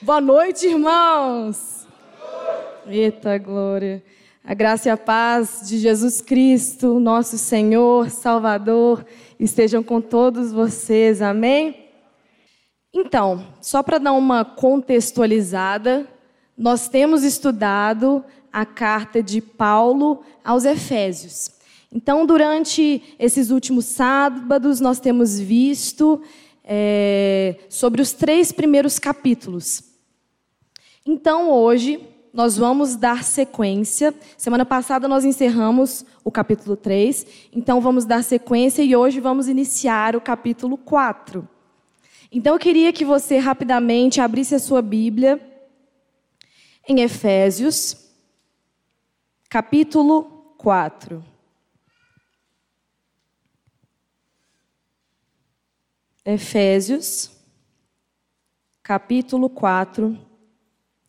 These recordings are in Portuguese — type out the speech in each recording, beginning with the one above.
Boa noite, irmãos. Eita glória. A graça e a paz de Jesus Cristo, nosso Senhor, Salvador, estejam com todos vocês. Amém? Então, só para dar uma contextualizada, nós temos estudado a carta de Paulo aos Efésios. Então, durante esses últimos sábados, nós temos visto é, sobre os três primeiros capítulos. Então, hoje, nós vamos dar sequência. Semana passada nós encerramos o capítulo 3, então vamos dar sequência e hoje vamos iniciar o capítulo 4. Então eu queria que você rapidamente abrisse a sua Bíblia em Efésios, capítulo 4. Efésios, capítulo 4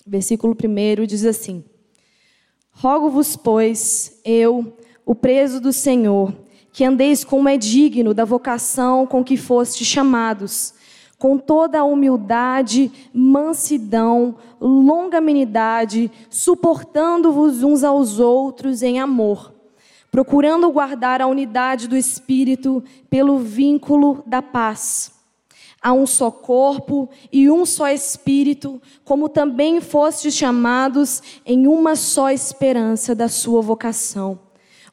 versículo 1 diz assim: Rogo-vos, pois, eu, o preso do Senhor, que andeis como é digno da vocação com que foste chamados, com toda a humildade, mansidão, longanimidade, suportando-vos uns aos outros em amor, procurando guardar a unidade do espírito pelo vínculo da paz. Há um só corpo e um só espírito, como também fostes chamados em uma só esperança da sua vocação.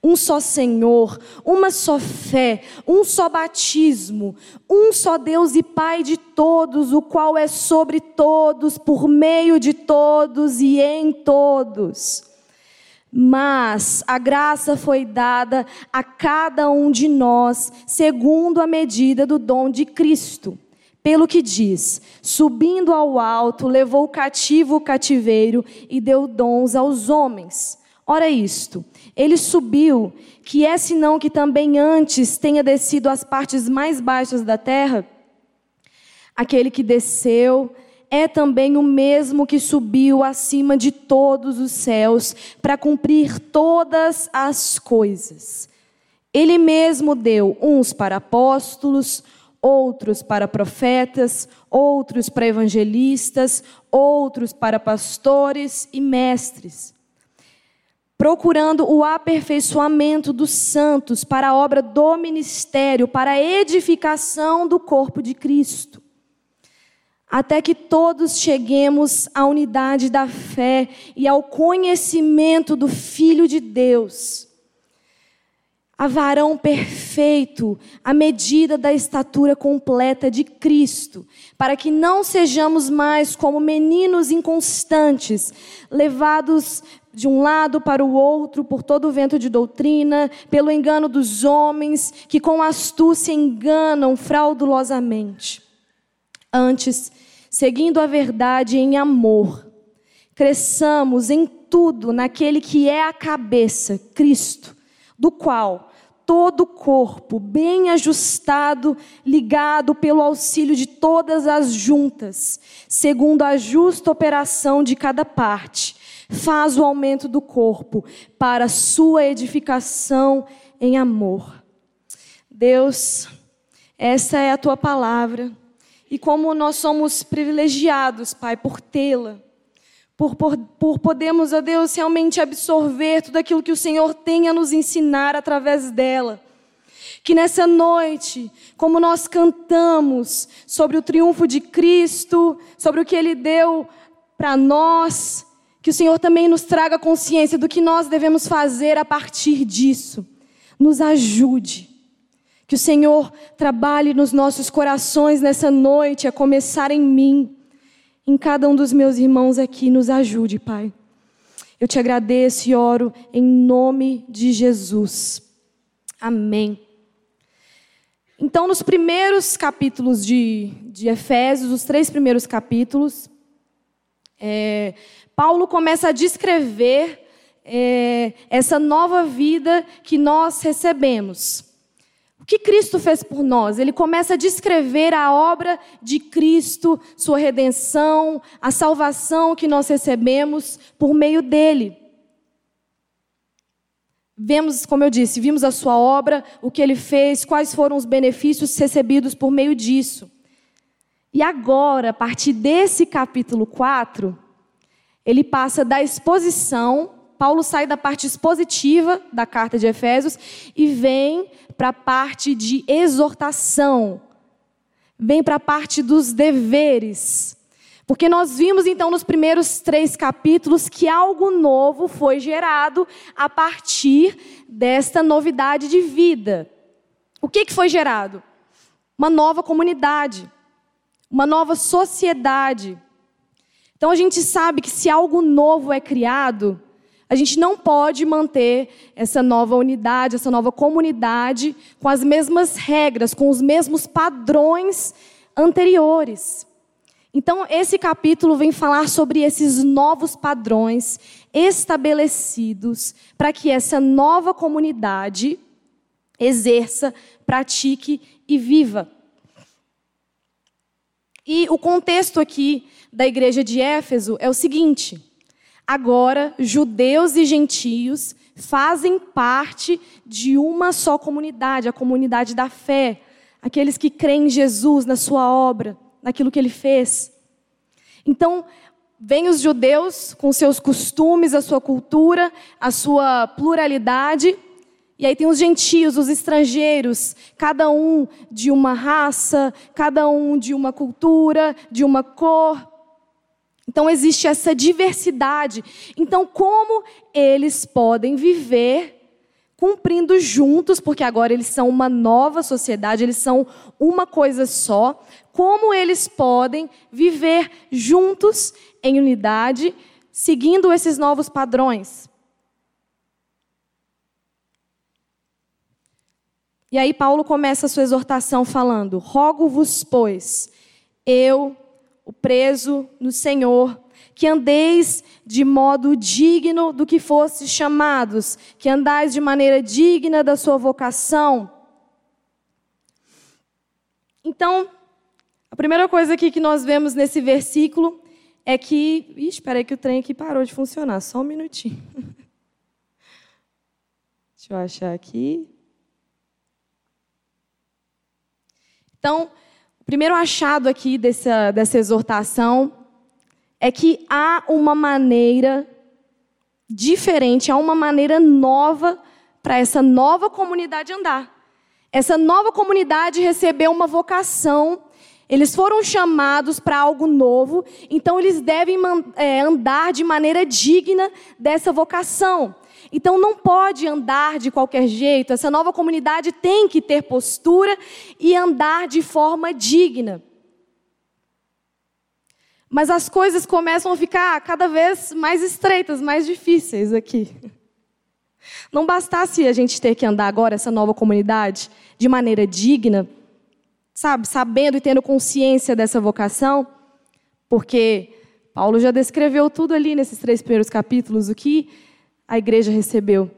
Um só Senhor, uma só fé, um só batismo, um só Deus e Pai de todos, o qual é sobre todos, por meio de todos e em todos. Mas a graça foi dada a cada um de nós, segundo a medida do dom de Cristo pelo que diz: subindo ao alto, levou cativo o cativeiro e deu dons aos homens. Ora isto, ele subiu, que é senão que também antes tenha descido às partes mais baixas da terra? Aquele que desceu é também o mesmo que subiu acima de todos os céus para cumprir todas as coisas. Ele mesmo deu uns para apóstolos, outros para profetas, outros para evangelistas, outros para pastores e mestres, procurando o aperfeiçoamento dos santos para a obra do ministério, para a edificação do corpo de Cristo. Até que todos cheguemos à unidade da fé e ao conhecimento do Filho de Deus a varão perfeito, à medida da estatura completa de Cristo, para que não sejamos mais como meninos inconstantes, levados de um lado para o outro por todo o vento de doutrina, pelo engano dos homens, que com astúcia enganam fraudulosamente. Antes, seguindo a verdade em amor, cresçamos em tudo naquele que é a cabeça, Cristo do qual todo o corpo, bem ajustado, ligado pelo auxílio de todas as juntas, segundo a justa operação de cada parte, faz o aumento do corpo para sua edificação em amor. Deus, essa é a tua palavra. E como nós somos privilegiados, Pai, por tê-la por, por, por podermos, ó Deus, realmente absorver tudo aquilo que o Senhor tem a nos ensinar através dela. Que nessa noite, como nós cantamos sobre o triunfo de Cristo, sobre o que Ele deu para nós, que o Senhor também nos traga consciência do que nós devemos fazer a partir disso. Nos ajude. Que o Senhor trabalhe nos nossos corações nessa noite, a começar em mim em cada um dos meus irmãos aqui. Nos ajude, Pai. Eu te agradeço e oro em nome de Jesus. Amém. Então, nos primeiros capítulos de, de Efésios, os três primeiros capítulos, é, Paulo começa a descrever é, essa nova vida que nós recebemos. O que Cristo fez por nós? Ele começa a descrever a obra de Cristo, sua redenção, a salvação que nós recebemos por meio dele. Vemos, como eu disse, vimos a sua obra, o que ele fez, quais foram os benefícios recebidos por meio disso. E agora, a partir desse capítulo 4, ele passa da exposição, Paulo sai da parte expositiva da carta de Efésios e vem para a parte de exortação, vem para a parte dos deveres. Porque nós vimos então nos primeiros três capítulos que algo novo foi gerado a partir desta novidade de vida. O que, que foi gerado? Uma nova comunidade, uma nova sociedade. Então a gente sabe que se algo novo é criado, a gente não pode manter essa nova unidade, essa nova comunidade com as mesmas regras, com os mesmos padrões anteriores. Então, esse capítulo vem falar sobre esses novos padrões estabelecidos para que essa nova comunidade exerça, pratique e viva. E o contexto aqui da igreja de Éfeso é o seguinte: agora judeus e gentios fazem parte de uma só comunidade, a comunidade da fé, aqueles que creem em Jesus, na sua obra, naquilo que ele fez. Então, vem os judeus com seus costumes, a sua cultura, a sua pluralidade, e aí tem os gentios, os estrangeiros, cada um de uma raça, cada um de uma cultura, de uma cor. Então existe essa diversidade. Então, como eles podem viver cumprindo juntos, porque agora eles são uma nova sociedade, eles são uma coisa só, como eles podem viver juntos em unidade, seguindo esses novos padrões? E aí Paulo começa a sua exortação falando: Rogo-vos, pois, eu, o preso no Senhor, que andeis de modo digno do que fostes chamados, que andais de maneira digna da sua vocação. Então, a primeira coisa aqui que nós vemos nesse versículo é que. Ih, espera aí que o trem aqui parou de funcionar, só um minutinho. Deixa eu achar aqui. Então, primeiro achado aqui dessa, dessa exortação é que há uma maneira diferente, há uma maneira nova para essa nova comunidade andar. Essa nova comunidade recebeu uma vocação, eles foram chamados para algo novo, então eles devem é, andar de maneira digna dessa vocação. Então não pode andar de qualquer jeito, essa nova comunidade tem que ter postura e andar de forma digna. Mas as coisas começam a ficar cada vez mais estreitas, mais difíceis aqui. Não bastasse a gente ter que andar agora, essa nova comunidade, de maneira digna, sabe, sabendo e tendo consciência dessa vocação, porque Paulo já descreveu tudo ali nesses três primeiros capítulos, o que a igreja recebeu.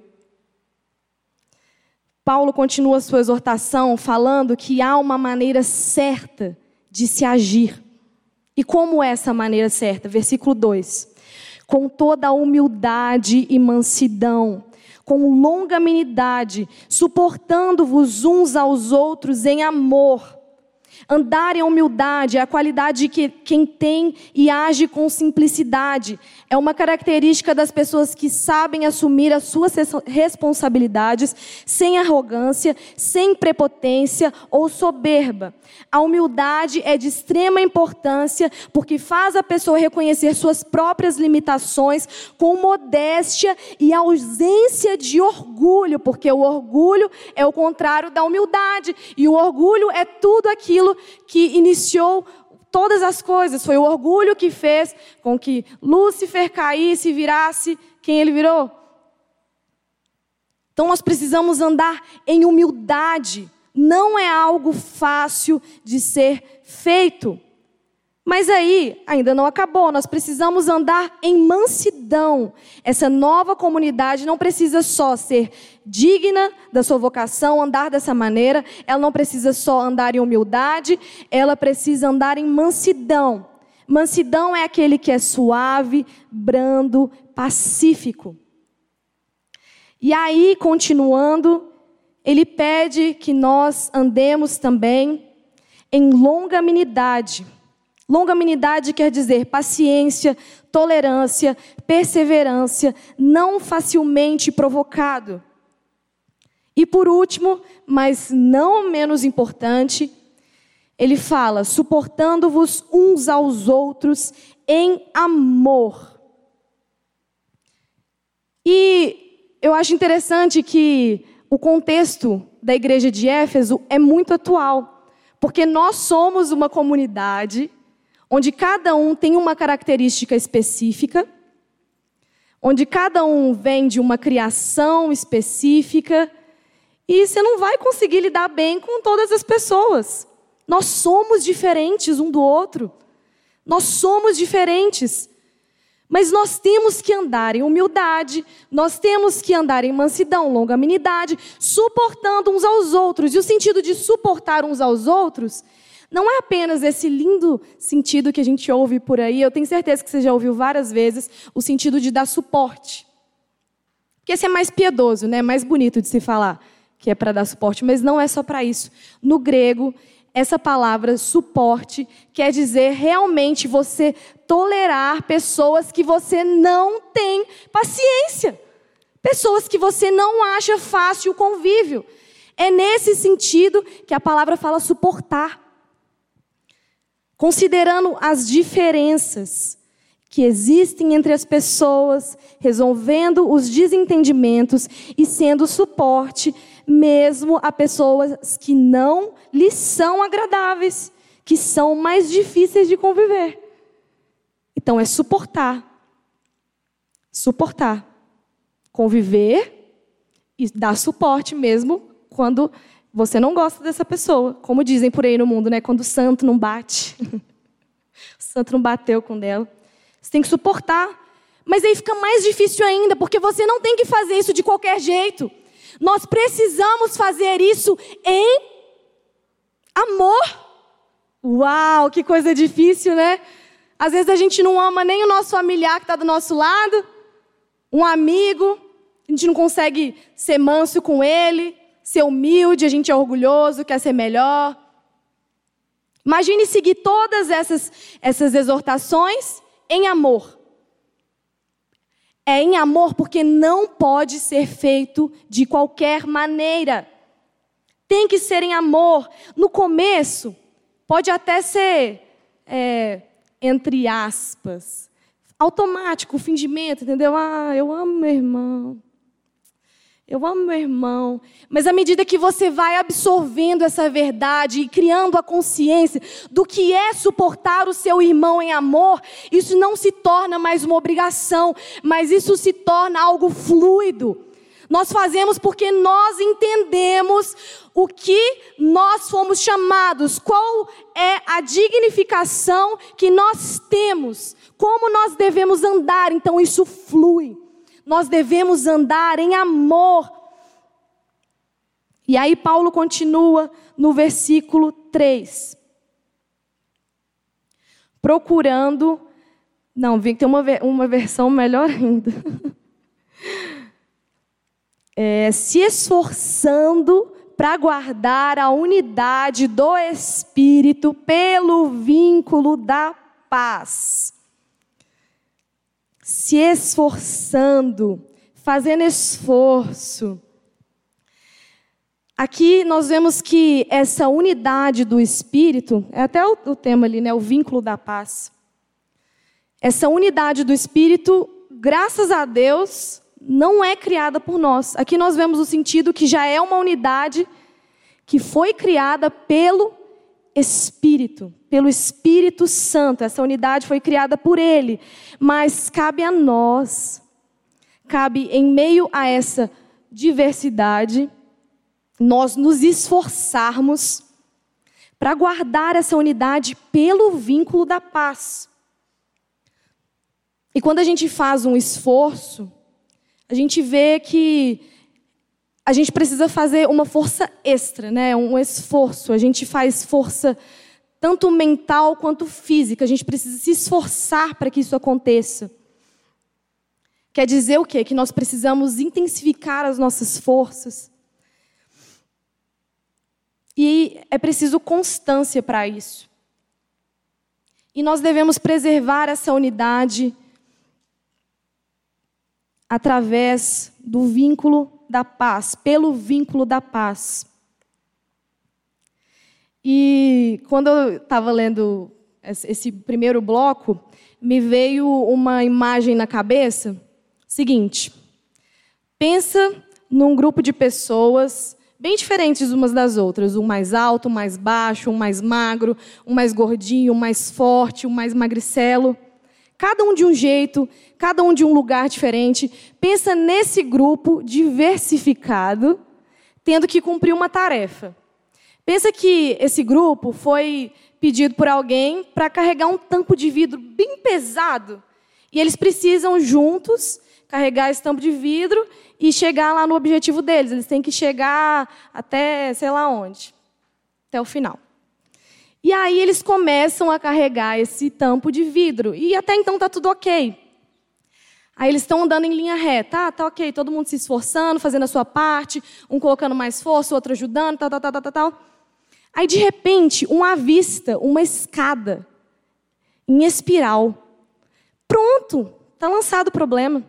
Paulo continua sua exortação falando que há uma maneira certa de se agir. E como é essa maneira certa? Versículo 2: Com toda a humildade e mansidão, com longanimidade, suportando-vos uns aos outros em amor Andar em humildade é a qualidade de que quem tem e age com simplicidade. É uma característica das pessoas que sabem assumir as suas responsabilidades sem arrogância, sem prepotência ou soberba. A humildade é de extrema importância porque faz a pessoa reconhecer suas próprias limitações com modéstia e ausência de orgulho, porque o orgulho é o contrário da humildade e o orgulho é tudo aquilo que iniciou todas as coisas. Foi o orgulho que fez com que Lúcifer caísse e virasse quem ele virou. Então nós precisamos andar em humildade. Não é algo fácil de ser feito. Mas aí, ainda não acabou, nós precisamos andar em mansidão. Essa nova comunidade não precisa só ser digna da sua vocação, andar dessa maneira, ela não precisa só andar em humildade, ela precisa andar em mansidão. Mansidão é aquele que é suave, brando, pacífico. E aí, continuando, ele pede que nós andemos também em longanimidade Longanimidade quer dizer paciência, tolerância, perseverança, não facilmente provocado. E por último, mas não menos importante, ele fala: suportando-vos uns aos outros em amor. E eu acho interessante que o contexto da igreja de Éfeso é muito atual, porque nós somos uma comunidade onde cada um tem uma característica específica, onde cada um vem de uma criação específica, e você não vai conseguir lidar bem com todas as pessoas. Nós somos diferentes um do outro. Nós somos diferentes. Mas nós temos que andar em humildade, nós temos que andar em mansidão, longanimidade, suportando uns aos outros. E o sentido de suportar uns aos outros não é apenas esse lindo sentido que a gente ouve por aí, eu tenho certeza que você já ouviu várias vezes, o sentido de dar suporte. Porque esse é mais piedoso, né? mais bonito de se falar, que é para dar suporte, mas não é só para isso. No grego, essa palavra suporte quer dizer realmente você tolerar pessoas que você não tem paciência, pessoas que você não acha fácil o convívio. É nesse sentido que a palavra fala suportar. Considerando as diferenças que existem entre as pessoas, resolvendo os desentendimentos e sendo suporte mesmo a pessoas que não lhes são agradáveis, que são mais difíceis de conviver. Então é suportar. Suportar. Conviver e dar suporte mesmo quando você não gosta dessa pessoa. Como dizem por aí no mundo, né? Quando o santo não bate. o santo não bateu com dela. Você tem que suportar. Mas aí fica mais difícil ainda, porque você não tem que fazer isso de qualquer jeito. Nós precisamos fazer isso em amor. Uau, que coisa difícil, né? Às vezes a gente não ama nem o nosso familiar que está do nosso lado, um amigo, a gente não consegue ser manso com ele, ser humilde, a gente é orgulhoso, quer ser melhor. Imagine seguir todas essas, essas exortações em amor é em amor porque não pode ser feito de qualquer maneira. Tem que ser em amor. No começo, pode até ser, é, entre aspas, automático, fingimento, entendeu? Ah, eu amo meu irmão. Eu amo meu irmão. Mas à medida que você vai absorvendo essa verdade e criando a consciência do que é suportar o seu irmão em amor, isso não se torna mais uma obrigação, mas isso se torna algo fluido. Nós fazemos porque nós entendemos o que nós fomos chamados, qual é a dignificação que nós temos, como nós devemos andar, então isso flui nós devemos andar em amor. E aí Paulo continua no versículo 3. Procurando. Não, vi que tem uma, uma versão melhor ainda. É, se esforçando para guardar a unidade do Espírito pelo vínculo da paz se esforçando, fazendo esforço. Aqui nós vemos que essa unidade do Espírito, é até o, o tema ali, né, o vínculo da paz. Essa unidade do Espírito, graças a Deus, não é criada por nós. Aqui nós vemos o sentido que já é uma unidade que foi criada pelo Espírito, pelo Espírito Santo. Essa unidade foi criada por Ele, mas cabe a nós, cabe em meio a essa diversidade, nós nos esforçarmos para guardar essa unidade pelo vínculo da paz. E quando a gente faz um esforço, a gente vê que a gente precisa fazer uma força extra, né? um esforço. A gente faz força tanto mental quanto física. A gente precisa se esforçar para que isso aconteça. Quer dizer o quê? Que nós precisamos intensificar as nossas forças. E é preciso constância para isso. E nós devemos preservar essa unidade através do vínculo da paz, pelo vínculo da paz. E quando eu estava lendo esse primeiro bloco, me veio uma imagem na cabeça. Seguinte: pensa num grupo de pessoas bem diferentes umas das outras, um mais alto, um mais baixo, um mais magro, um mais gordinho, um mais forte, um mais magricelo. Cada um de um jeito, cada um de um lugar diferente. Pensa nesse grupo diversificado, tendo que cumprir uma tarefa. Pensa que esse grupo foi pedido por alguém para carregar um tampo de vidro bem pesado. E eles precisam juntos carregar esse tampo de vidro e chegar lá no objetivo deles. Eles têm que chegar até sei lá onde até o final. E aí eles começam a carregar esse tampo de vidro. E até então está tudo ok. Aí eles estão andando em linha reta. Ah, tá ok, todo mundo se esforçando, fazendo a sua parte, um colocando mais força, o outro ajudando, tal, tal, tal, tal, tal. Aí, de repente, um avista uma escada em espiral. Pronto, está lançado o problema.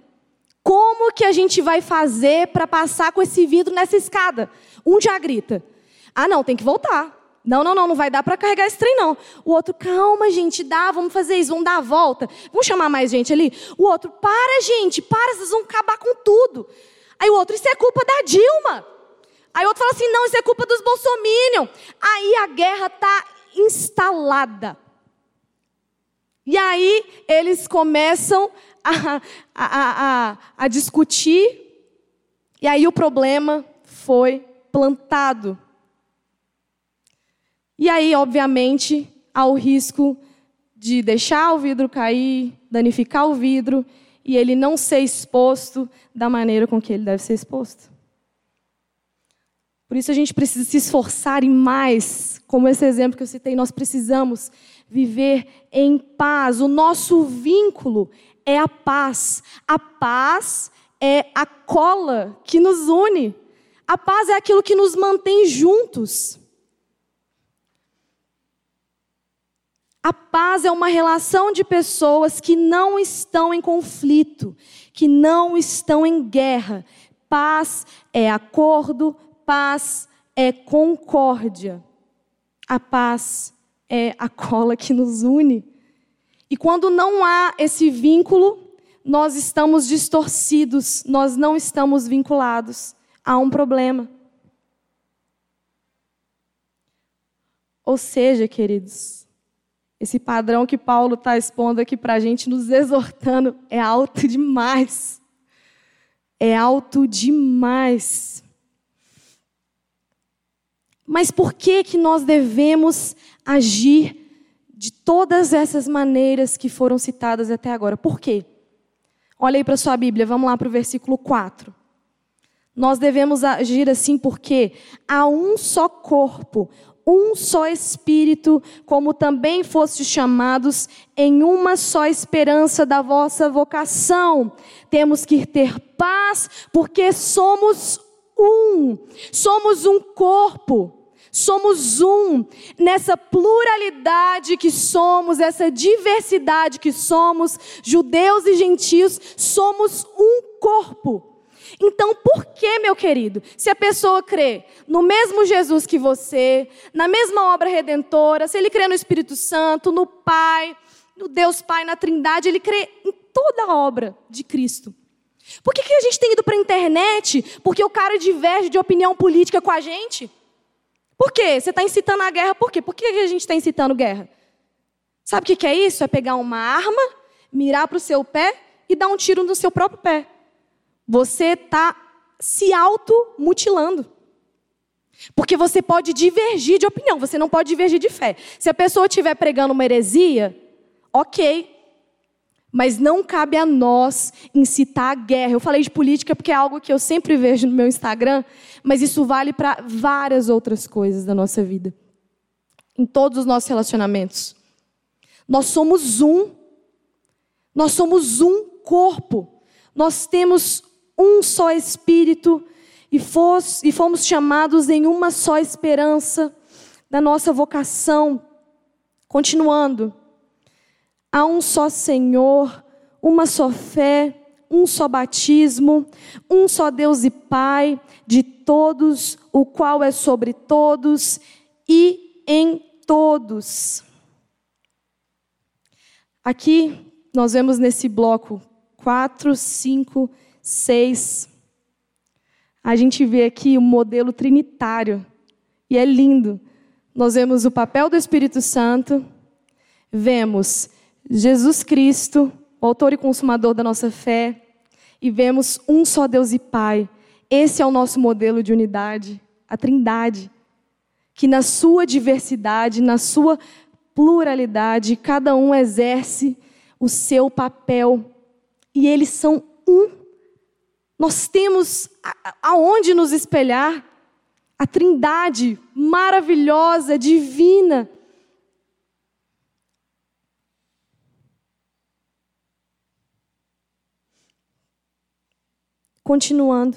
Como que a gente vai fazer para passar com esse vidro nessa escada? Um já grita: Ah, não, tem que voltar. Não, não, não, não vai dar para carregar esse trem, não. O outro, calma, gente, dá, vamos fazer isso, vamos dar a volta. Vamos chamar mais gente ali? O outro, para, gente, para, vocês vão acabar com tudo. Aí o outro, isso é culpa da Dilma. Aí outro fala assim: não, isso é culpa dos bolsominion. Aí a guerra está instalada. E aí eles começam a, a, a, a discutir, e aí o problema foi plantado. E aí, obviamente, há o risco de deixar o vidro cair, danificar o vidro e ele não ser exposto da maneira com que ele deve ser exposto. Por isso a gente precisa se esforçar e mais, como esse exemplo que eu citei, nós precisamos viver em paz. O nosso vínculo é a paz. A paz é a cola que nos une. A paz é aquilo que nos mantém juntos. A paz é uma relação de pessoas que não estão em conflito, que não estão em guerra. Paz é acordo, paz é concórdia. A paz é a cola que nos une. E quando não há esse vínculo, nós estamos distorcidos, nós não estamos vinculados. Há um problema. Ou seja, queridos, esse padrão que Paulo está expondo aqui para a gente, nos exortando, é alto demais. É alto demais. Mas por que que nós devemos agir de todas essas maneiras que foram citadas até agora? Por quê? Olha aí para sua Bíblia, vamos lá para o versículo 4. Nós devemos agir assim porque há um só corpo, um só espírito, como também fostes chamados em uma só esperança da vossa vocação. Temos que ter paz, porque somos um, somos um corpo. Somos um nessa pluralidade que somos, essa diversidade que somos, judeus e gentios, somos um corpo. Então, por que, meu querido, se a pessoa crê no mesmo Jesus que você, na mesma obra redentora, se ele crê no Espírito Santo, no Pai, no Deus Pai, na Trindade, ele crê em toda a obra de Cristo. Por que, que a gente tem ido para a internet? Porque o cara diverge de opinião política com a gente? Por quê? Você está incitando a guerra por quê? Por que a gente está incitando guerra? Sabe o que é isso? É pegar uma arma, mirar para o seu pé e dar um tiro no seu próprio pé. Você está se automutilando. Porque você pode divergir de opinião, você não pode divergir de fé. Se a pessoa estiver pregando uma heresia, ok, mas não cabe a nós incitar a guerra. Eu falei de política porque é algo que eu sempre vejo no meu Instagram, mas isso vale para várias outras coisas da nossa vida. Em todos os nossos relacionamentos. Nós somos um. Nós somos um corpo. Nós temos um só espírito e, fos, e fomos chamados em uma só esperança da nossa vocação. Continuando. Há um só Senhor, uma só fé, um só batismo, um só Deus e Pai de todos, o qual é sobre todos e em todos. Aqui nós vemos nesse bloco 4, 5, 6. A gente vê aqui o modelo trinitário. E é lindo. Nós vemos o papel do Espírito Santo, vemos Jesus Cristo, o autor e consumador da nossa fé, e vemos um só Deus e Pai. Esse é o nosso modelo de unidade, a Trindade, que na sua diversidade, na sua pluralidade, cada um exerce o seu papel e eles são um. Nós temos aonde nos espelhar. A Trindade maravilhosa, divina. Continuando.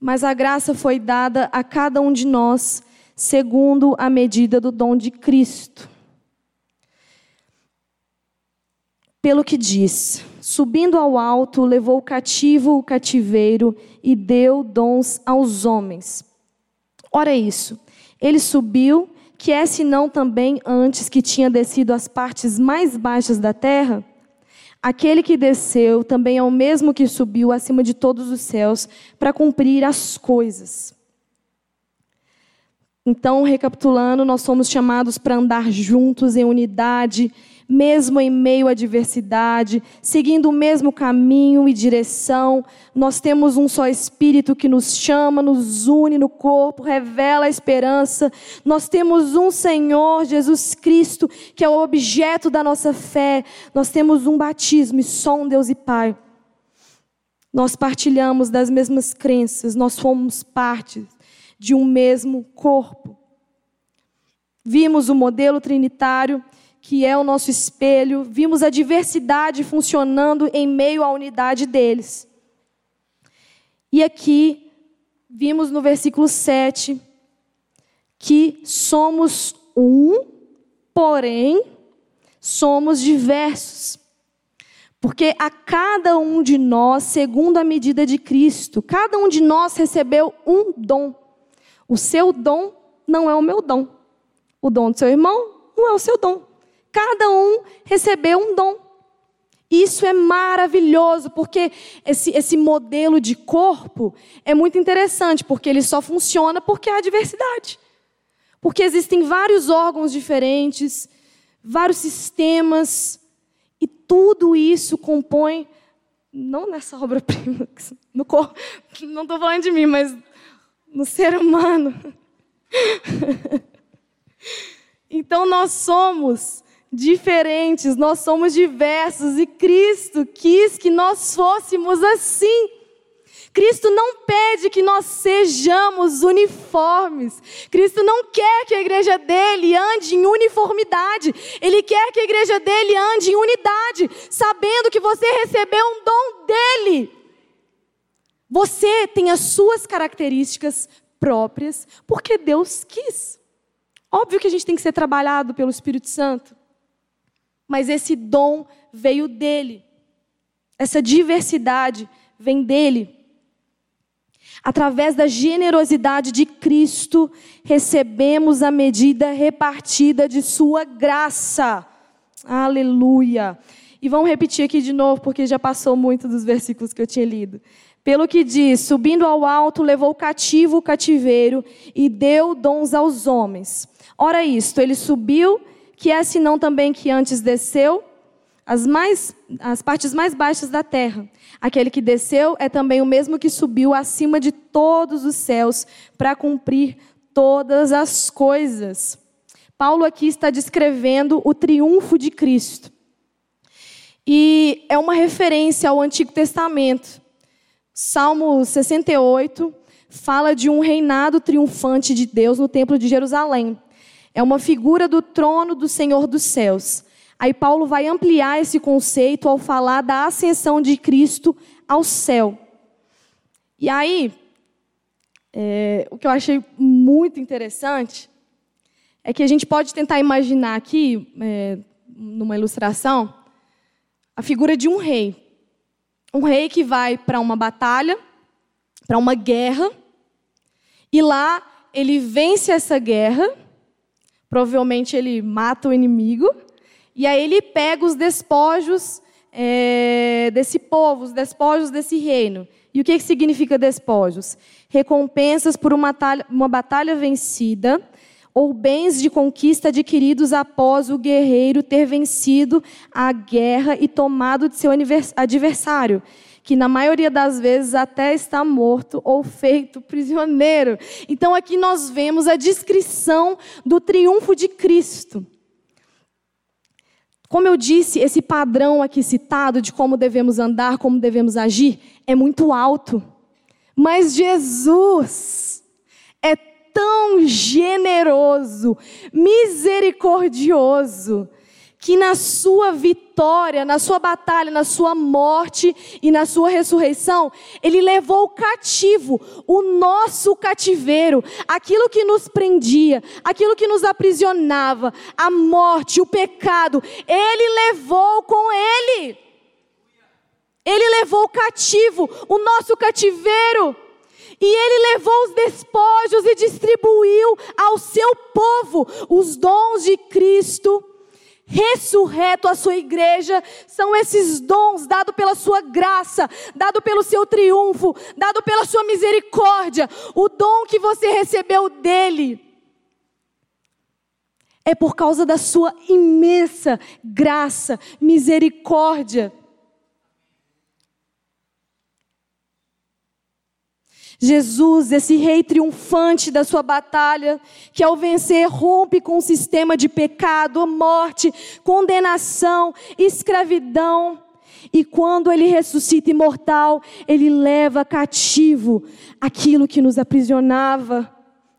Mas a graça foi dada a cada um de nós, segundo a medida do dom de Cristo. pelo que diz: Subindo ao alto, levou cativo o cativeiro e deu dons aos homens. Ora isso, ele subiu, que é senão também antes que tinha descido às partes mais baixas da terra? Aquele que desceu também é o mesmo que subiu acima de todos os céus para cumprir as coisas. Então, recapitulando, nós somos chamados para andar juntos em unidade mesmo em meio à adversidade, seguindo o mesmo caminho e direção. Nós temos um só Espírito que nos chama, nos une no corpo, revela a esperança. Nós temos um Senhor, Jesus Cristo, que é o objeto da nossa fé. Nós temos um batismo e só um Deus e Pai. Nós partilhamos das mesmas crenças, nós fomos parte de um mesmo corpo. Vimos o modelo trinitário que é o nosso espelho, vimos a diversidade funcionando em meio à unidade deles. E aqui, vimos no versículo 7 que somos um, porém somos diversos. Porque a cada um de nós, segundo a medida de Cristo, cada um de nós recebeu um dom. O seu dom não é o meu dom. O dom do seu irmão não é o seu dom. Cada um recebeu um dom. Isso é maravilhoso, porque esse, esse modelo de corpo é muito interessante, porque ele só funciona porque há diversidade. Porque existem vários órgãos diferentes, vários sistemas, e tudo isso compõe, não nessa obra-prima, no corpo, não estou falando de mim, mas no ser humano. então nós somos diferentes, nós somos diversos e Cristo quis que nós fôssemos assim. Cristo não pede que nós sejamos uniformes. Cristo não quer que a igreja dele ande em uniformidade. Ele quer que a igreja dele ande em unidade, sabendo que você recebeu um dom dele. Você tem as suas características próprias, porque Deus quis. Óbvio que a gente tem que ser trabalhado pelo Espírito Santo mas esse dom veio dele. Essa diversidade vem dele. Através da generosidade de Cristo, recebemos a medida repartida de Sua graça. Aleluia. E vamos repetir aqui de novo, porque já passou muito dos versículos que eu tinha lido. Pelo que diz: subindo ao alto, levou cativo o cativeiro e deu dons aos homens. Ora, isto, ele subiu que é senão também que antes desceu as, mais, as partes mais baixas da terra. Aquele que desceu é também o mesmo que subiu acima de todos os céus para cumprir todas as coisas. Paulo aqui está descrevendo o triunfo de Cristo. E é uma referência ao Antigo Testamento. Salmo 68 fala de um reinado triunfante de Deus no Templo de Jerusalém. É uma figura do trono do Senhor dos céus. Aí Paulo vai ampliar esse conceito ao falar da ascensão de Cristo ao céu. E aí, é, o que eu achei muito interessante é que a gente pode tentar imaginar aqui, é, numa ilustração a figura de um rei. Um rei que vai para uma batalha, para uma guerra, e lá ele vence essa guerra, provavelmente ele mata o inimigo, e aí ele pega os despojos é, desse povo, os despojos desse reino. E o que, que significa despojos? Recompensas por uma, uma batalha vencida ou bens de conquista adquiridos após o guerreiro ter vencido a guerra e tomado de seu adversário, que na maioria das vezes até está morto ou feito prisioneiro. Então aqui nós vemos a descrição do triunfo de Cristo. Como eu disse, esse padrão aqui citado de como devemos andar, como devemos agir, é muito alto. Mas Jesus é tão generoso, misericordioso, que na sua vitória, na sua batalha, na sua morte e na sua ressurreição, ele levou cativo o nosso cativeiro, aquilo que nos prendia, aquilo que nos aprisionava, a morte, o pecado, ele levou com ele. Ele levou cativo o nosso cativeiro. E ele levou os despojos e distribuiu ao seu povo os dons de Cristo ressurreto à sua igreja, são esses dons dados pela sua graça, dado pelo seu triunfo, dado pela sua misericórdia, o dom que você recebeu dele. É por causa da sua imensa graça, misericórdia. Jesus, esse rei triunfante da sua batalha, que ao vencer rompe com o sistema de pecado, morte, condenação, escravidão. E quando ele ressuscita imortal, ele leva cativo aquilo que nos aprisionava.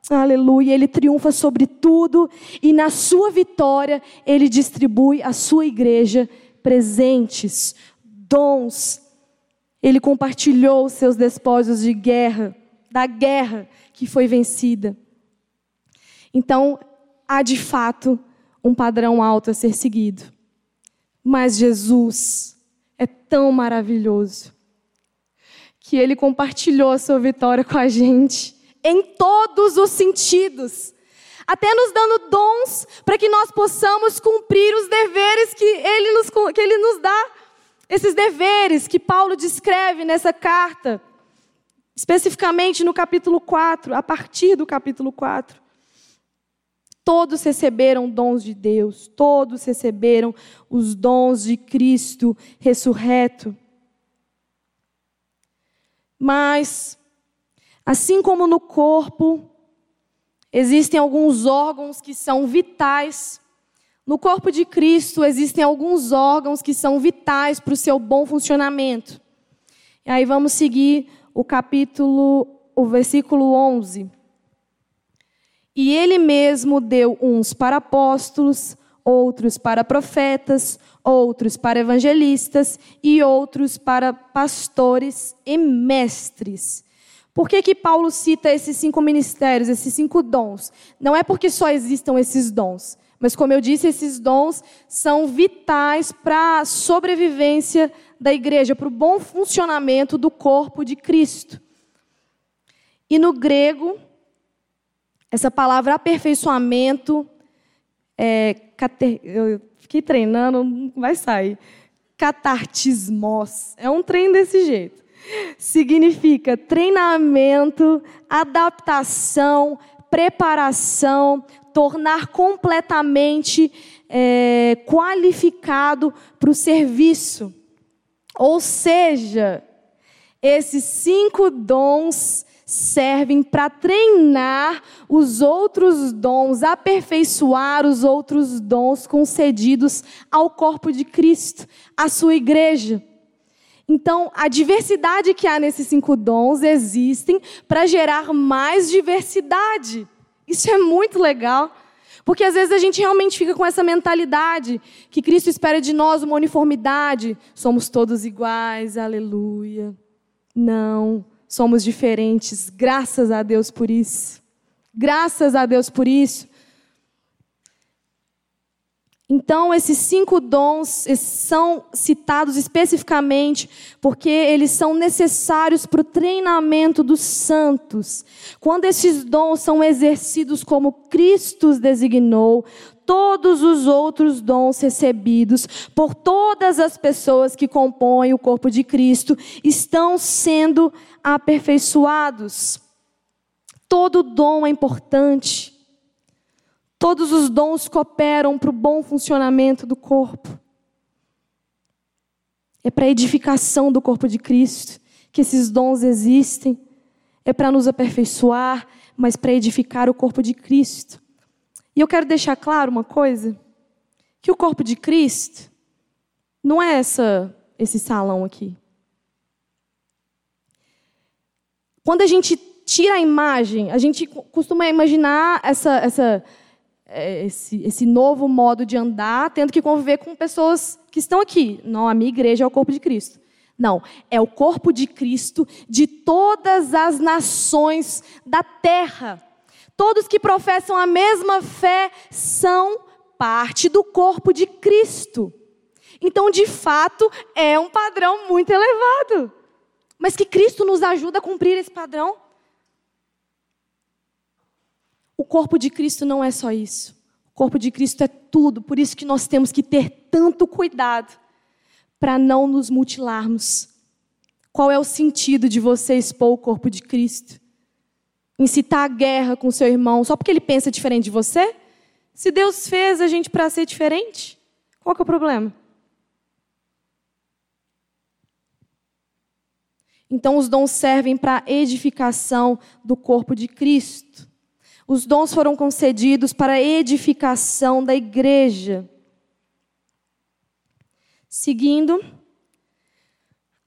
Aleluia, ele triunfa sobre tudo e na sua vitória ele distribui à sua igreja presentes, dons, ele compartilhou seus despojos de guerra, da guerra que foi vencida. Então, há de fato um padrão alto a ser seguido. Mas Jesus é tão maravilhoso que ele compartilhou a sua vitória com a gente em todos os sentidos. Até nos dando dons para que nós possamos cumprir os deveres que ele nos, que ele nos dá. Esses deveres que Paulo descreve nessa carta, especificamente no capítulo 4, a partir do capítulo 4. Todos receberam dons de Deus, todos receberam os dons de Cristo ressurreto. Mas, assim como no corpo, existem alguns órgãos que são vitais no corpo de Cristo existem alguns órgãos que são vitais para o seu bom funcionamento. E aí vamos seguir o capítulo, o versículo 11. E ele mesmo deu uns para apóstolos, outros para profetas, outros para evangelistas e outros para pastores e mestres. Por que, que Paulo cita esses cinco ministérios, esses cinco dons? Não é porque só existam esses dons, mas, como eu disse, esses dons são vitais para a sobrevivência da igreja, para o bom funcionamento do corpo de Cristo. E no grego, essa palavra aperfeiçoamento, é, eu fiquei treinando, não vai sair. Catartismos. É um trem desse jeito. Significa treinamento, adaptação, preparação, tornar completamente é, qualificado para o serviço. Ou seja, esses cinco dons servem para treinar os outros dons, aperfeiçoar os outros dons concedidos ao corpo de Cristo, à sua igreja. Então, a diversidade que há nesses cinco dons existem para gerar mais diversidade. Isso é muito legal. Porque às vezes a gente realmente fica com essa mentalidade que Cristo espera de nós uma uniformidade. Somos todos iguais, aleluia. Não, somos diferentes. Graças a Deus por isso. Graças a Deus por isso. Então, esses cinco dons são citados especificamente porque eles são necessários para o treinamento dos santos. Quando esses dons são exercidos como Cristo os designou, todos os outros dons recebidos por todas as pessoas que compõem o corpo de Cristo estão sendo aperfeiçoados. Todo dom é importante. Todos os dons cooperam para o bom funcionamento do corpo. É para a edificação do corpo de Cristo que esses dons existem. É para nos aperfeiçoar, mas para edificar o corpo de Cristo. E eu quero deixar claro uma coisa: que o corpo de Cristo não é essa, esse salão aqui. Quando a gente tira a imagem, a gente costuma imaginar essa, essa esse, esse novo modo de andar, tendo que conviver com pessoas que estão aqui. Não, a minha igreja é o corpo de Cristo. Não, é o corpo de Cristo de todas as nações da terra. Todos que professam a mesma fé são parte do corpo de Cristo. Então, de fato, é um padrão muito elevado. Mas que Cristo nos ajuda a cumprir esse padrão. O corpo de Cristo não é só isso. O corpo de Cristo é tudo, por isso que nós temos que ter tanto cuidado para não nos mutilarmos. Qual é o sentido de você expor o corpo de Cristo? Incitar a guerra com seu irmão só porque ele pensa diferente de você? Se Deus fez a gente para ser diferente, qual que é o problema? Então, os dons servem para a edificação do corpo de Cristo. Os dons foram concedidos para a edificação da igreja. Seguindo,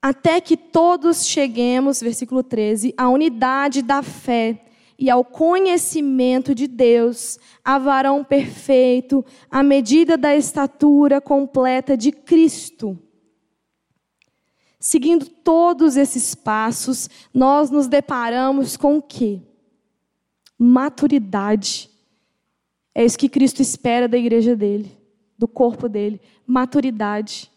até que todos cheguemos, versículo 13, à unidade da fé e ao conhecimento de Deus, a varão perfeito, à medida da estatura completa de Cristo. Seguindo todos esses passos, nós nos deparamos com o quê? Maturidade. É isso que Cristo espera da igreja dele, do corpo dele. Maturidade.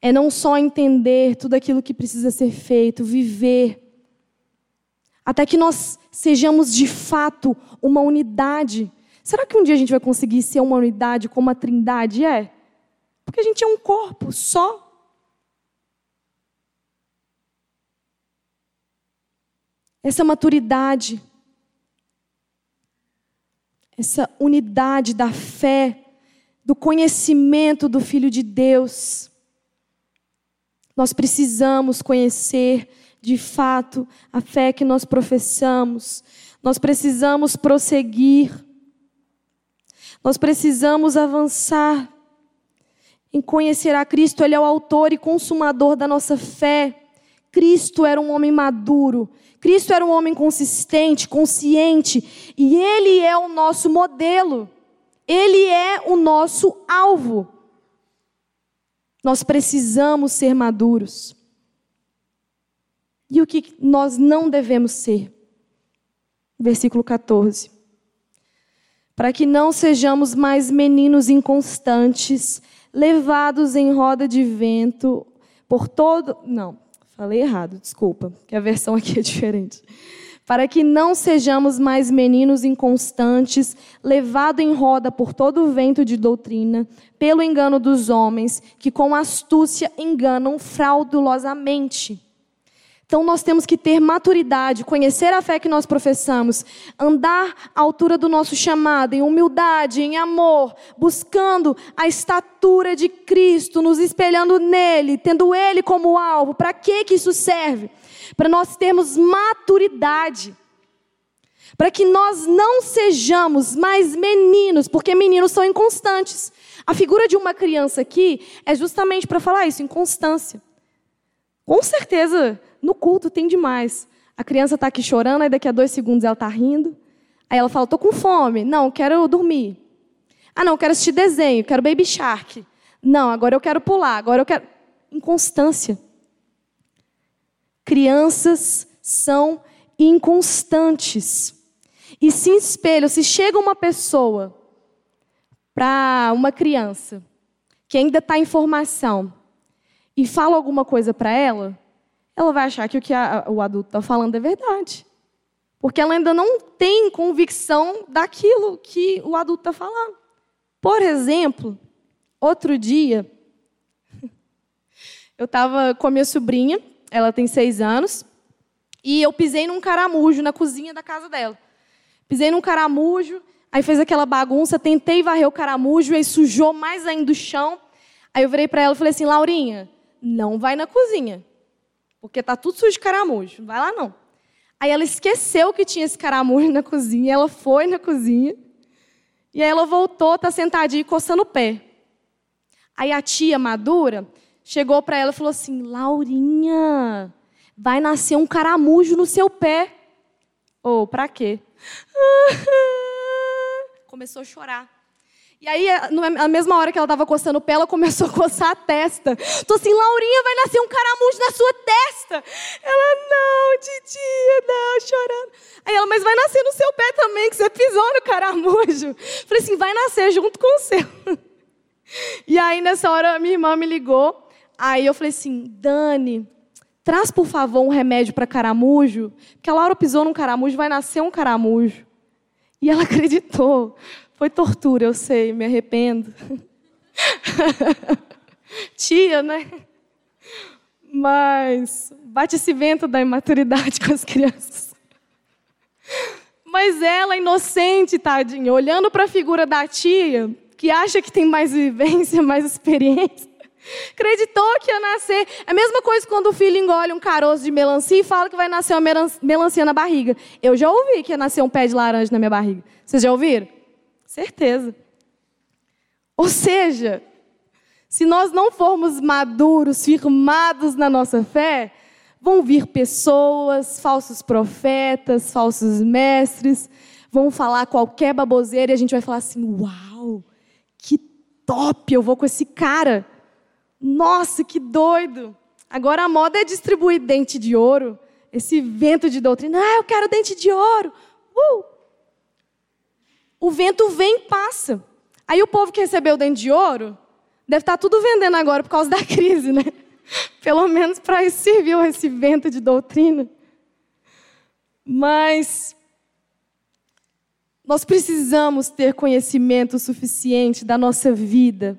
É não só entender tudo aquilo que precisa ser feito, viver. Até que nós sejamos de fato uma unidade. Será que um dia a gente vai conseguir ser uma unidade como a trindade é? Porque a gente é um corpo só. Essa maturidade essa unidade da fé, do conhecimento do Filho de Deus. Nós precisamos conhecer de fato a fé que nós professamos. Nós precisamos prosseguir. Nós precisamos avançar em conhecer a Cristo. Ele é o autor e consumador da nossa fé. Cristo era um homem maduro, Cristo era um homem consistente, consciente, e ele é o nosso modelo. Ele é o nosso alvo. Nós precisamos ser maduros. E o que nós não devemos ser? Versículo 14. Para que não sejamos mais meninos inconstantes, levados em roda de vento por todo. Não, Falei errado, desculpa, que a versão aqui é diferente. Para que não sejamos mais meninos inconstantes, levados em roda por todo o vento de doutrina, pelo engano dos homens, que com astúcia enganam fraudulosamente. Então nós temos que ter maturidade, conhecer a fé que nós professamos, andar à altura do nosso chamado, em humildade, em amor, buscando a estatura de Cristo, nos espelhando nele, tendo ele como alvo. Para que que isso serve? Para nós termos maturidade. Para que nós não sejamos mais meninos, porque meninos são inconstantes. A figura de uma criança aqui é justamente para falar isso, inconstância. Com certeza, no culto tem demais. A criança está aqui chorando, aí daqui a dois segundos ela está rindo. Aí ela fala, estou com fome. Não, quero dormir. Ah, não, quero assistir desenho, quero Baby Shark. Não, agora eu quero pular, agora eu quero. Inconstância. Crianças são inconstantes. E se espelham, se chega uma pessoa para uma criança que ainda está em formação e fala alguma coisa para ela, ela vai achar que o que a, o adulto está falando é verdade. Porque ela ainda não tem convicção daquilo que o adulto está falando. Por exemplo, outro dia, eu estava com a minha sobrinha, ela tem seis anos, e eu pisei num caramujo na cozinha da casa dela. Pisei num caramujo, aí fez aquela bagunça, tentei varrer o caramujo, aí sujou mais ainda o chão. Aí eu virei para ela e falei assim: Laurinha, não vai na cozinha, porque tá tudo sujo de caramujo, não vai lá não. Aí ela esqueceu que tinha esse caramujo na cozinha, ela foi na cozinha, e aí ela voltou, tá sentadinha coçando o pé. Aí a tia madura chegou para ela e falou assim: Laurinha, vai nascer um caramujo no seu pé. Ou, oh, para quê? Começou a chorar. E aí, na mesma hora que ela estava coçando o pé, ela começou a coçar a testa. Tô assim, Laurinha, vai nascer um caramujo na sua testa. Ela, não, titia, não, chorando. Aí ela, mas vai nascer no seu pé também, que você pisou no caramujo. Falei assim, vai nascer junto com o seu. E aí, nessa hora, minha irmã me ligou. Aí eu falei assim, Dani, Traz, por favor, um remédio para caramujo, porque a Laura pisou num caramujo, vai nascer um caramujo. E ela acreditou. Foi tortura, eu sei, me arrependo. Tia, né? Mas bate esse vento da imaturidade com as crianças. Mas ela, inocente, tadinha, olhando para a figura da tia, que acha que tem mais vivência, mais experiência, Acreditou que ia nascer. É a mesma coisa quando o filho engole um caroço de melancia e fala que vai nascer uma melancia na barriga. Eu já ouvi que ia nascer um pé de laranja na minha barriga. Vocês já ouviram? Certeza. Ou seja, se nós não formos maduros, firmados na nossa fé, vão vir pessoas, falsos profetas, falsos mestres, vão falar qualquer baboseira e a gente vai falar assim: uau, que top, eu vou com esse cara. Nossa, que doido! Agora a moda é distribuir dente de ouro, esse vento de doutrina. Ah, eu quero dente de ouro. Uh! O vento vem e passa. Aí o povo que recebeu dente de ouro deve estar tudo vendendo agora por causa da crise, né? Pelo menos para isso serviu esse vento de doutrina. Mas nós precisamos ter conhecimento suficiente da nossa vida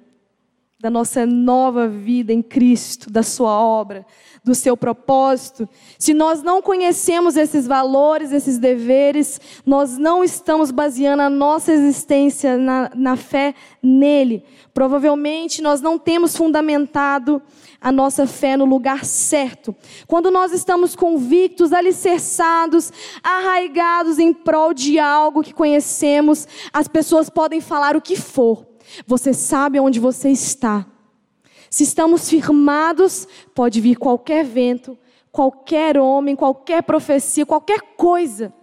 da nossa nova vida em Cristo, da Sua obra, do seu propósito, se nós não conhecemos esses valores, esses deveres, nós não estamos baseando a nossa existência na, na fé nele. Provavelmente nós não temos fundamentado a nossa fé no lugar certo. Quando nós estamos convictos, alicerçados, arraigados em prol de algo que conhecemos, as pessoas podem falar o que for você sabe onde você está. Se estamos firmados, pode vir qualquer vento, qualquer homem, qualquer profecia, qualquer coisa.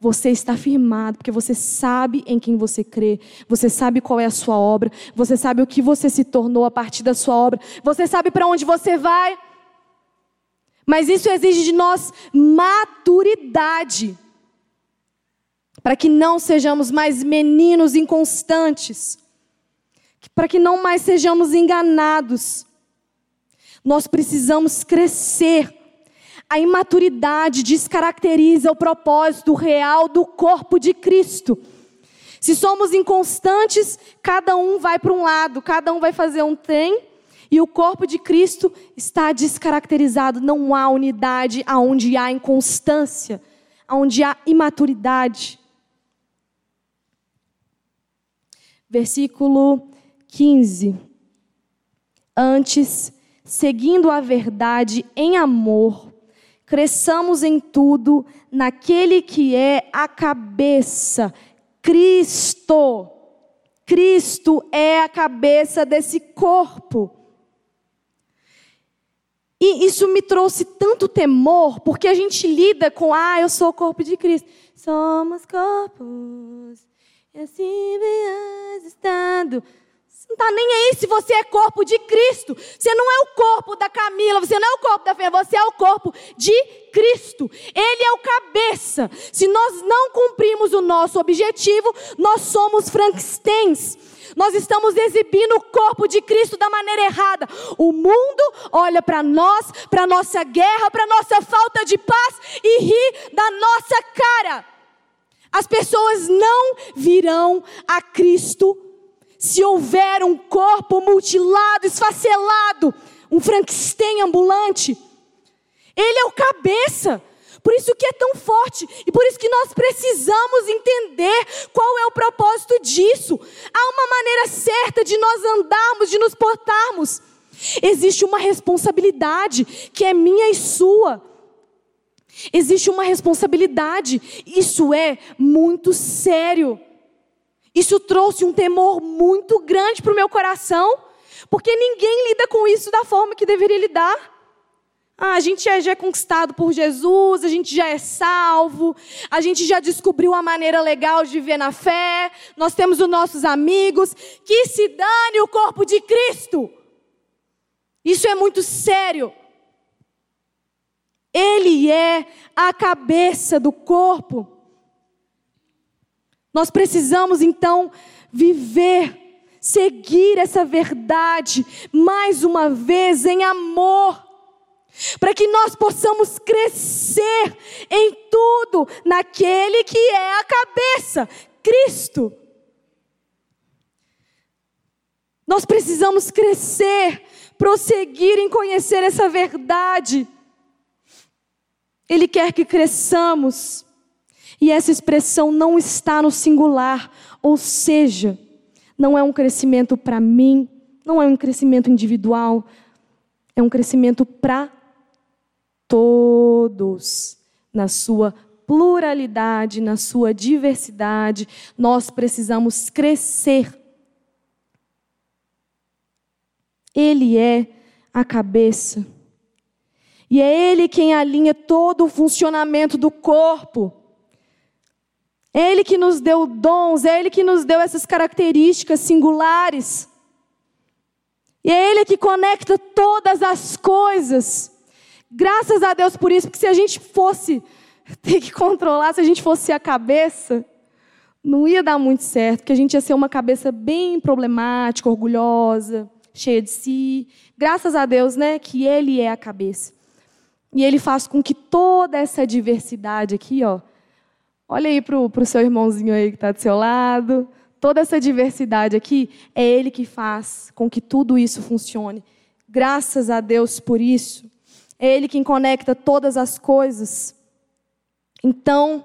Você está firmado, porque você sabe em quem você crê, você sabe qual é a sua obra, você sabe o que você se tornou a partir da sua obra, você sabe para onde você vai. Mas isso exige de nós maturidade, para que não sejamos mais meninos inconstantes para que não mais sejamos enganados. Nós precisamos crescer. A imaturidade descaracteriza o propósito real do corpo de Cristo. Se somos inconstantes, cada um vai para um lado, cada um vai fazer um trem, e o corpo de Cristo está descaracterizado. Não há unidade aonde há inconstância, aonde há imaturidade. Versículo 15. Antes, seguindo a verdade em amor, cresçamos em tudo naquele que é a cabeça, Cristo. Cristo é a cabeça desse corpo. E isso me trouxe tanto temor, porque a gente lida com, ah, eu sou o corpo de Cristo. Somos corpos, e assim vem estando Você não está nem aí se você é corpo de Cristo. Você não é o corpo da Camila, você não é o corpo da Fê, você é o corpo de Cristo. Ele é o cabeça. Se nós não cumprimos o nosso objetivo, nós somos Frankensteins. Nós estamos exibindo o corpo de Cristo da maneira errada. O mundo olha para nós, para nossa guerra, para nossa falta de paz e ri da nossa cara. As pessoas não virão a Cristo se houver um corpo mutilado, esfacelado, um Frankenstein ambulante, ele é o cabeça. Por isso que é tão forte e por isso que nós precisamos entender qual é o propósito disso. Há uma maneira certa de nós andarmos, de nos portarmos. Existe uma responsabilidade que é minha e sua. Existe uma responsabilidade. Isso é muito sério. Isso trouxe um temor muito grande para o meu coração, porque ninguém lida com isso da forma que deveria lidar. Ah, a gente já, é conquistado por Jesus, a gente já é salvo, a gente já descobriu a maneira legal de viver na fé, nós temos os nossos amigos, que se dane o corpo de Cristo. Isso é muito sério. Ele é a cabeça do corpo. Nós precisamos então viver, seguir essa verdade mais uma vez em amor, para que nós possamos crescer em tudo naquele que é a cabeça, Cristo. Nós precisamos crescer, prosseguir em conhecer essa verdade. Ele quer que cresçamos. E essa expressão não está no singular, ou seja, não é um crescimento para mim, não é um crescimento individual, é um crescimento para todos, na sua pluralidade, na sua diversidade. Nós precisamos crescer. Ele é a cabeça. E é Ele quem alinha todo o funcionamento do corpo. É Ele que nos deu dons, é Ele que nos deu essas características singulares. E é Ele que conecta todas as coisas. Graças a Deus por isso, porque se a gente fosse ter que controlar, se a gente fosse a cabeça, não ia dar muito certo, porque a gente ia ser uma cabeça bem problemática, orgulhosa, cheia de si. Graças a Deus, né, que Ele é a cabeça. E Ele faz com que toda essa diversidade aqui, ó, Olha aí para o seu irmãozinho aí que está do seu lado. Toda essa diversidade aqui é Ele que faz com que tudo isso funcione. Graças a Deus por isso. É Ele quem conecta todas as coisas. Então,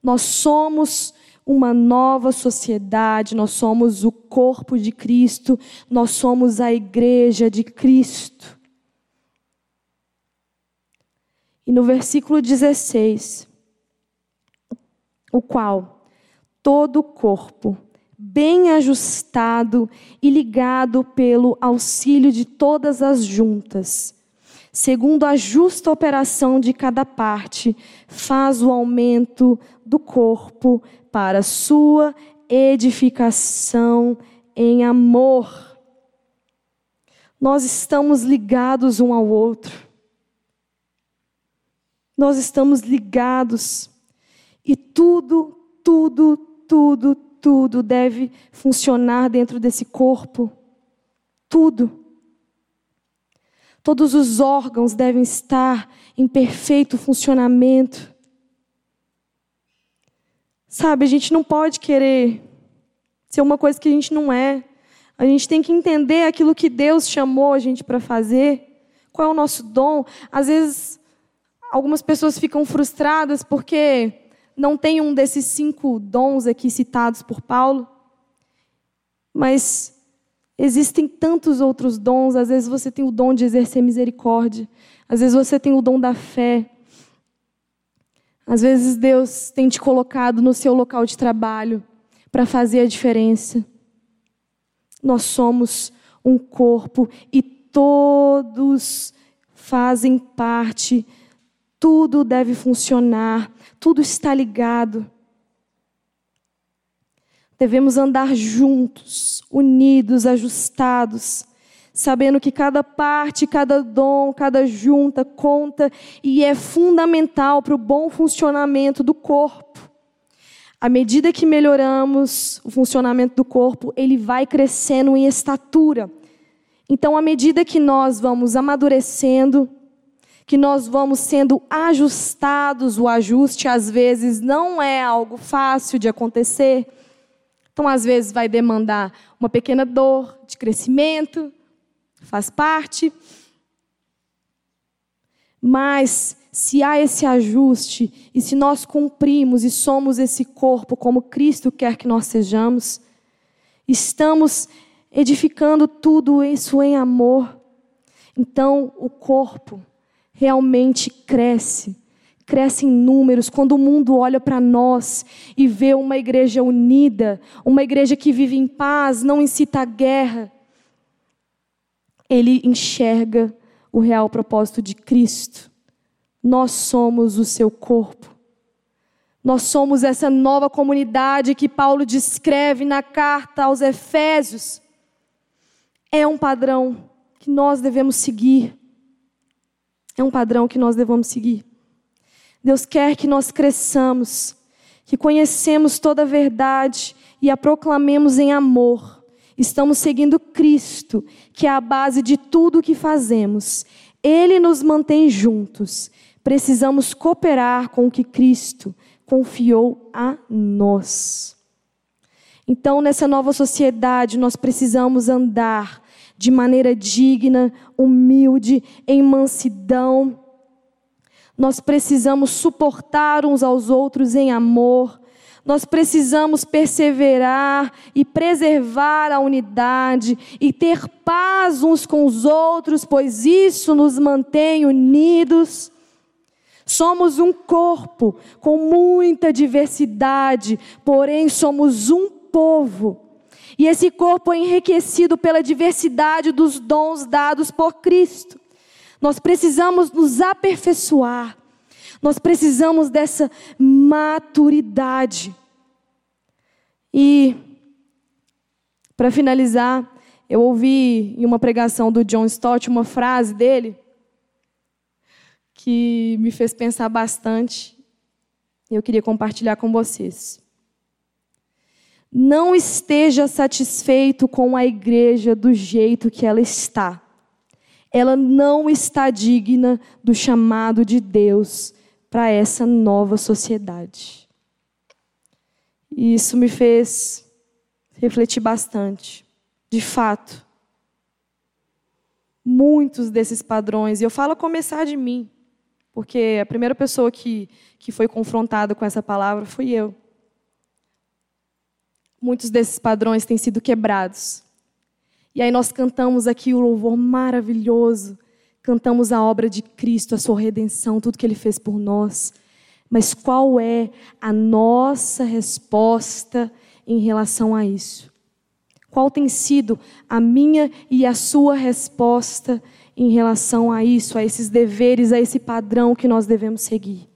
nós somos uma nova sociedade, nós somos o corpo de Cristo, nós somos a igreja de Cristo. E no versículo 16, o qual todo o corpo, bem ajustado e ligado pelo auxílio de todas as juntas, segundo a justa operação de cada parte, faz o aumento do corpo para sua edificação em amor. Nós estamos ligados um ao outro. Nós estamos ligados e tudo, tudo, tudo, tudo deve funcionar dentro desse corpo. Tudo. Todos os órgãos devem estar em perfeito funcionamento. Sabe, a gente não pode querer ser uma coisa que a gente não é. A gente tem que entender aquilo que Deus chamou a gente para fazer. Qual é o nosso dom? Às vezes, algumas pessoas ficam frustradas porque não tem um desses cinco dons aqui citados por Paulo, mas existem tantos outros dons. Às vezes você tem o dom de exercer misericórdia, às vezes você tem o dom da fé. Às vezes Deus tem te colocado no seu local de trabalho para fazer a diferença. Nós somos um corpo e todos fazem parte, tudo deve funcionar tudo está ligado. devemos andar juntos, unidos, ajustados, sabendo que cada parte, cada dom, cada junta conta e é fundamental para o bom funcionamento do corpo. À medida que melhoramos o funcionamento do corpo, ele vai crescendo em estatura. Então, à medida que nós vamos amadurecendo, que nós vamos sendo ajustados, o ajuste às vezes não é algo fácil de acontecer. Então, às vezes, vai demandar uma pequena dor de crescimento, faz parte. Mas, se há esse ajuste, e se nós cumprimos e somos esse corpo como Cristo quer que nós sejamos, estamos edificando tudo isso em amor. Então, o corpo realmente cresce, cresce em números. Quando o mundo olha para nós e vê uma igreja unida, uma igreja que vive em paz, não incita a guerra, ele enxerga o real propósito de Cristo. Nós somos o seu corpo. Nós somos essa nova comunidade que Paulo descreve na carta aos Efésios. É um padrão que nós devemos seguir. É um padrão que nós devemos seguir. Deus quer que nós cresçamos, que conhecemos toda a verdade e a proclamemos em amor. Estamos seguindo Cristo, que é a base de tudo o que fazemos. Ele nos mantém juntos. Precisamos cooperar com o que Cristo confiou a nós. Então, nessa nova sociedade, nós precisamos andar de maneira digna, humilde, em mansidão. Nós precisamos suportar uns aos outros em amor. Nós precisamos perseverar e preservar a unidade e ter paz uns com os outros, pois isso nos mantém unidos. Somos um corpo com muita diversidade, porém somos um povo e esse corpo é enriquecido pela diversidade dos dons dados por Cristo. Nós precisamos nos aperfeiçoar. Nós precisamos dessa maturidade. E, para finalizar, eu ouvi em uma pregação do John Stott uma frase dele que me fez pensar bastante. E eu queria compartilhar com vocês. Não esteja satisfeito com a igreja do jeito que ela está. Ela não está digna do chamado de Deus para essa nova sociedade. E isso me fez refletir bastante. De fato, muitos desses padrões, e eu falo começar de mim, porque a primeira pessoa que, que foi confrontada com essa palavra fui eu muitos desses padrões têm sido quebrados. E aí nós cantamos aqui o louvor maravilhoso, cantamos a obra de Cristo, a sua redenção, tudo que ele fez por nós. Mas qual é a nossa resposta em relação a isso? Qual tem sido a minha e a sua resposta em relação a isso, a esses deveres, a esse padrão que nós devemos seguir?